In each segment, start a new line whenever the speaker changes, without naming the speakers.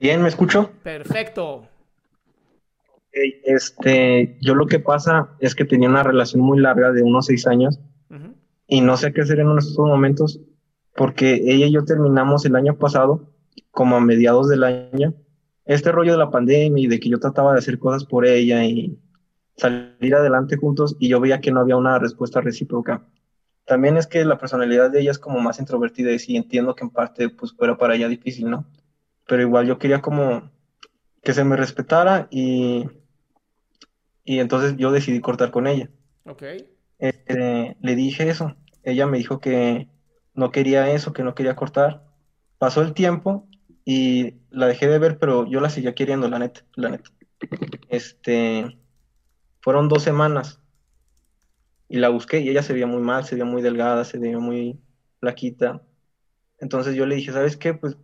Bien, ¿me escucho?
Perfecto.
Este, yo lo que pasa es que tenía una relación muy larga de unos seis años y no sé qué hacer en estos momentos porque ella y yo terminamos el año pasado, como a mediados del año, este rollo de la pandemia y de que yo trataba de hacer cosas por ella y salir adelante juntos y yo veía que no había una respuesta recíproca. También es que la personalidad de ella es como más introvertida y sí entiendo que en parte pues fuera para ella difícil, ¿no? Pero igual yo quería como que se me respetara y, y entonces yo decidí cortar con ella.
Ok.
Este, le dije eso. Ella me dijo que no quería eso, que no quería cortar. Pasó el tiempo y la dejé de ver, pero yo la seguía queriendo, la neta, la neta. Este, fueron dos semanas y la busqué y ella se veía muy mal, se veía muy delgada, se veía muy flaquita. Entonces yo le dije, ¿sabes qué? Pues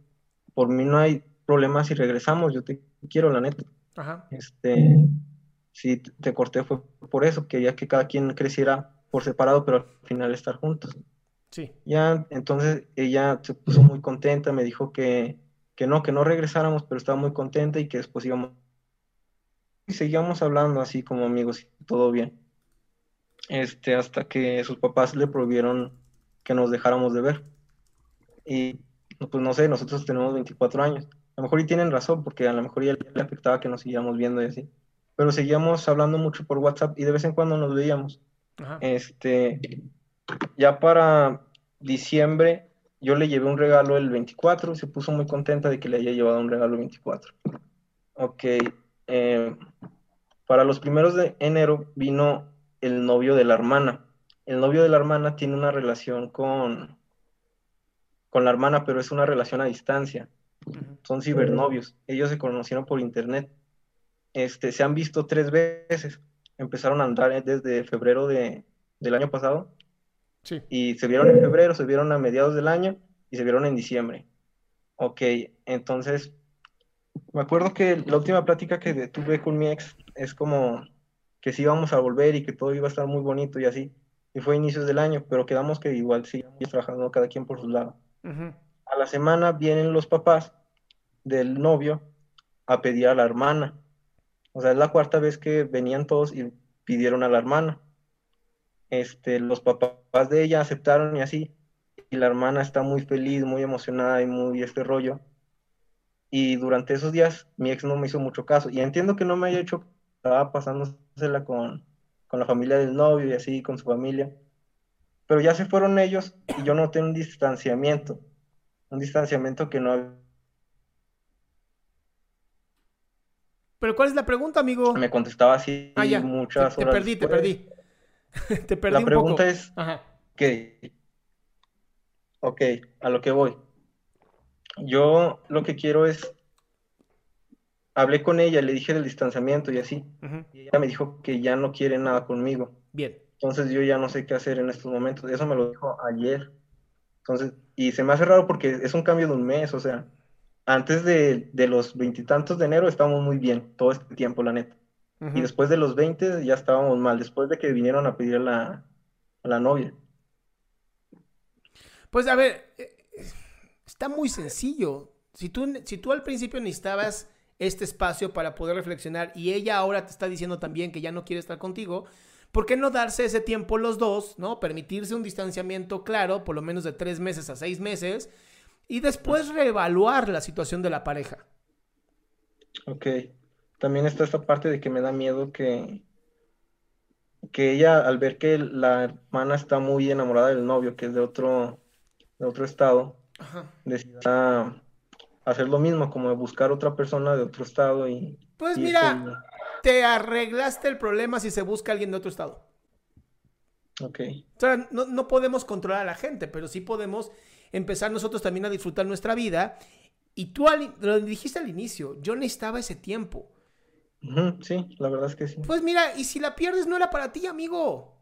por mí no hay problema si regresamos, yo te quiero, la neta.
Ajá.
Este, sí, te corté fue por eso, quería que cada quien creciera por separado, pero al final estar juntos.
Sí.
Ya, entonces ella se puso muy contenta, me dijo que, que no, que no regresáramos, pero estaba muy contenta y que después íbamos. Y seguíamos hablando así como amigos y todo bien. Este, hasta que sus papás le prohibieron que nos dejáramos de ver. Y pues no sé, nosotros tenemos 24 años. A lo mejor y tienen razón, porque a lo mejor ya le afectaba que nos siguiéramos viendo y así. Pero seguíamos hablando mucho por WhatsApp y de vez en cuando nos veíamos.
Ajá.
Este, ya para diciembre, yo le llevé un regalo el 24 y se puso muy contenta de que le haya llevado un regalo el 24. Ok, eh, para los primeros de enero vino el novio de la hermana. El novio de la hermana tiene una relación con, con la hermana, pero es una relación a distancia. Son cibernovios. Ellos se conocieron por internet. Este, se han visto tres veces. Empezaron a andar desde febrero de, del año pasado
Sí.
y se vieron en febrero, se vieron a mediados del año y se vieron en diciembre. Ok, entonces, me acuerdo que la última plática que tuve con mi ex es como que sí íbamos a volver y que todo iba a estar muy bonito y así. Y fue a inicios del año, pero quedamos que igual seguíamos trabajando cada quien por su lado. A la semana vienen los papás del novio a pedir a la hermana. O sea, es la cuarta vez que venían todos y pidieron a la hermana. Este, los papás de ella aceptaron y así. Y la hermana está muy feliz, muy emocionada y muy este rollo. Y durante esos días mi ex no me hizo mucho caso. Y entiendo que no me haya hecho, estaba pasándosela con, con la familia del novio y así, con su familia. Pero ya se fueron ellos y yo noté un distanciamiento. Un distanciamiento que no
Pero ¿cuál es la pregunta, amigo?
me contestaba así
Ah, ya.
muchas
te, te
horas
perdí, te perdí. te perdí
La
un
pregunta
poco.
es,
Ajá.
que, ok, a lo que voy. Yo lo que quiero es, hablé con ella, le dije del distanciamiento y así,
Ujú.
y ella me dijo que ya no quiere nada conmigo.
Bien.
Entonces yo ya no sé qué hacer en estos momentos. Eso me lo dijo ayer. Entonces, y se me hace raro porque es un cambio de un mes, o sea, antes de, de los veintitantos de enero estábamos muy bien todo este tiempo, la neta. Y después de los 20 ya estábamos mal, después de que vinieron a pedir a la, a la novia.
Pues a ver, eh, Está muy sencillo. Si tú, si tú al principio necesitabas este espacio para poder reflexionar y ella ahora te está diciendo también que ya no quiere estar contigo, ¿por qué no darse ese tiempo los dos, ¿no? Permitirse un distanciamiento claro, por lo menos de tres meses a seis meses, y después reevaluar la situación de la pareja.
Ok. También está esta parte de que me da miedo que, que ella, al ver que la hermana está muy enamorada del novio, que es de otro, de otro estado, decida hacer lo mismo, como buscar otra persona de otro estado y...
Pues mira, te arreglaste el problema si se busca alguien de otro estado.
Ok.
O sea, no, no podemos controlar a la gente, pero sí podemos empezar nosotros también a disfrutar nuestra vida. Y tú lo dijiste al inicio, yo necesitaba ese tiempo.
Sí, la verdad es que sí.
Pues mira, y si la pierdes no era para ti, amigo.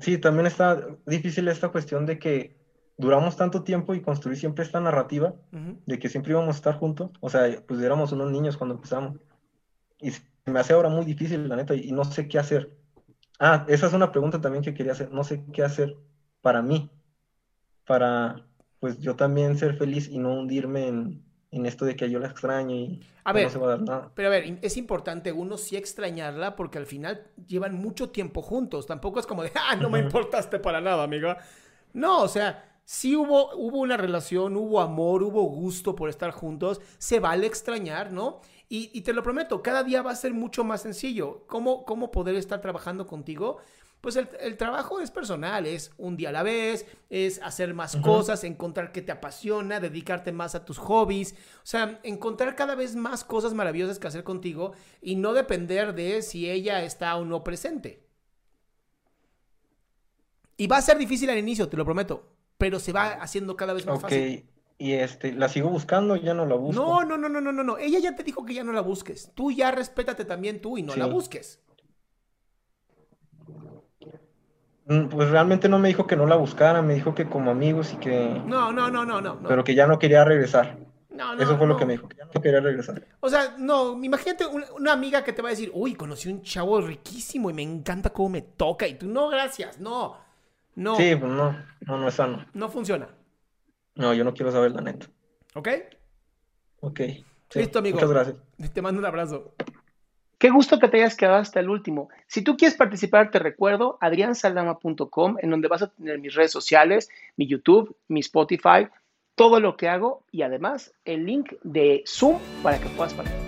Sí, también está difícil esta cuestión de que duramos tanto tiempo y construir siempre esta narrativa de que siempre íbamos a estar juntos. O sea, pues éramos unos niños cuando empezamos. Y me hace ahora muy difícil, la neta, y no sé qué hacer. Ah, esa es una pregunta también que quería hacer. No sé qué hacer para mí, para pues yo también ser feliz y no hundirme en, en esto de que yo la extraño y no se va a dar nada.
Pero a ver, es importante uno sí extrañarla porque al final llevan mucho tiempo juntos. Tampoco es como de, ah, no me importaste para nada, amiga. No, o sea, sí hubo, hubo una relación, hubo amor, hubo gusto por estar juntos. Se vale extrañar, ¿no? Y, y te lo prometo, cada día va a ser mucho más sencillo. ¿Cómo, cómo poder estar trabajando contigo? pues el, trabajo es personal, es un día a la vez, es hacer más cosas, encontrar qué te apasiona, dedicarte más a tus hobbies, o sea, encontrar cada vez más cosas maravillosas que hacer contigo y no depender de si ella está o no presente. Y va a ser difícil al inicio, te lo prometo, pero se va haciendo cada vez más fácil.
Ok, y este, ¿la sigo buscando? Ya no la busco.
No, no, no, no, no, no, no. Ella ya te dijo que ya no la busques. Tú ya respétate también tú y no la busques.
Mm, pues realmente no me dijo que no la buscara, me dijo que como amigos y que...
No, no, no, no, no.
Pero que ya no quería regresar. No, no, Eso fue lo que me dijo, que ya no quería regresar.
O sea, no, imagínate una, amiga que te va a decir, uy, conocí un chavo riquísimo y me encanta cómo me toca. Y tú, no, gracias, no. No.
Sí, pues no, no, no es sano.
No funciona.
No, yo no quiero saber la neta.
¿Ok?
Ok.
Listo, amigo.
Muchas gracias.
Te mando un abrazo.
Qué gusto que te hayas quedado hasta el último. Si tú quieres participar, te recuerdo adriansaldama.com, en donde vas a tener mis redes sociales, mi YouTube, mi Spotify, todo lo que hago y además el link de Zoom para que puedas participar.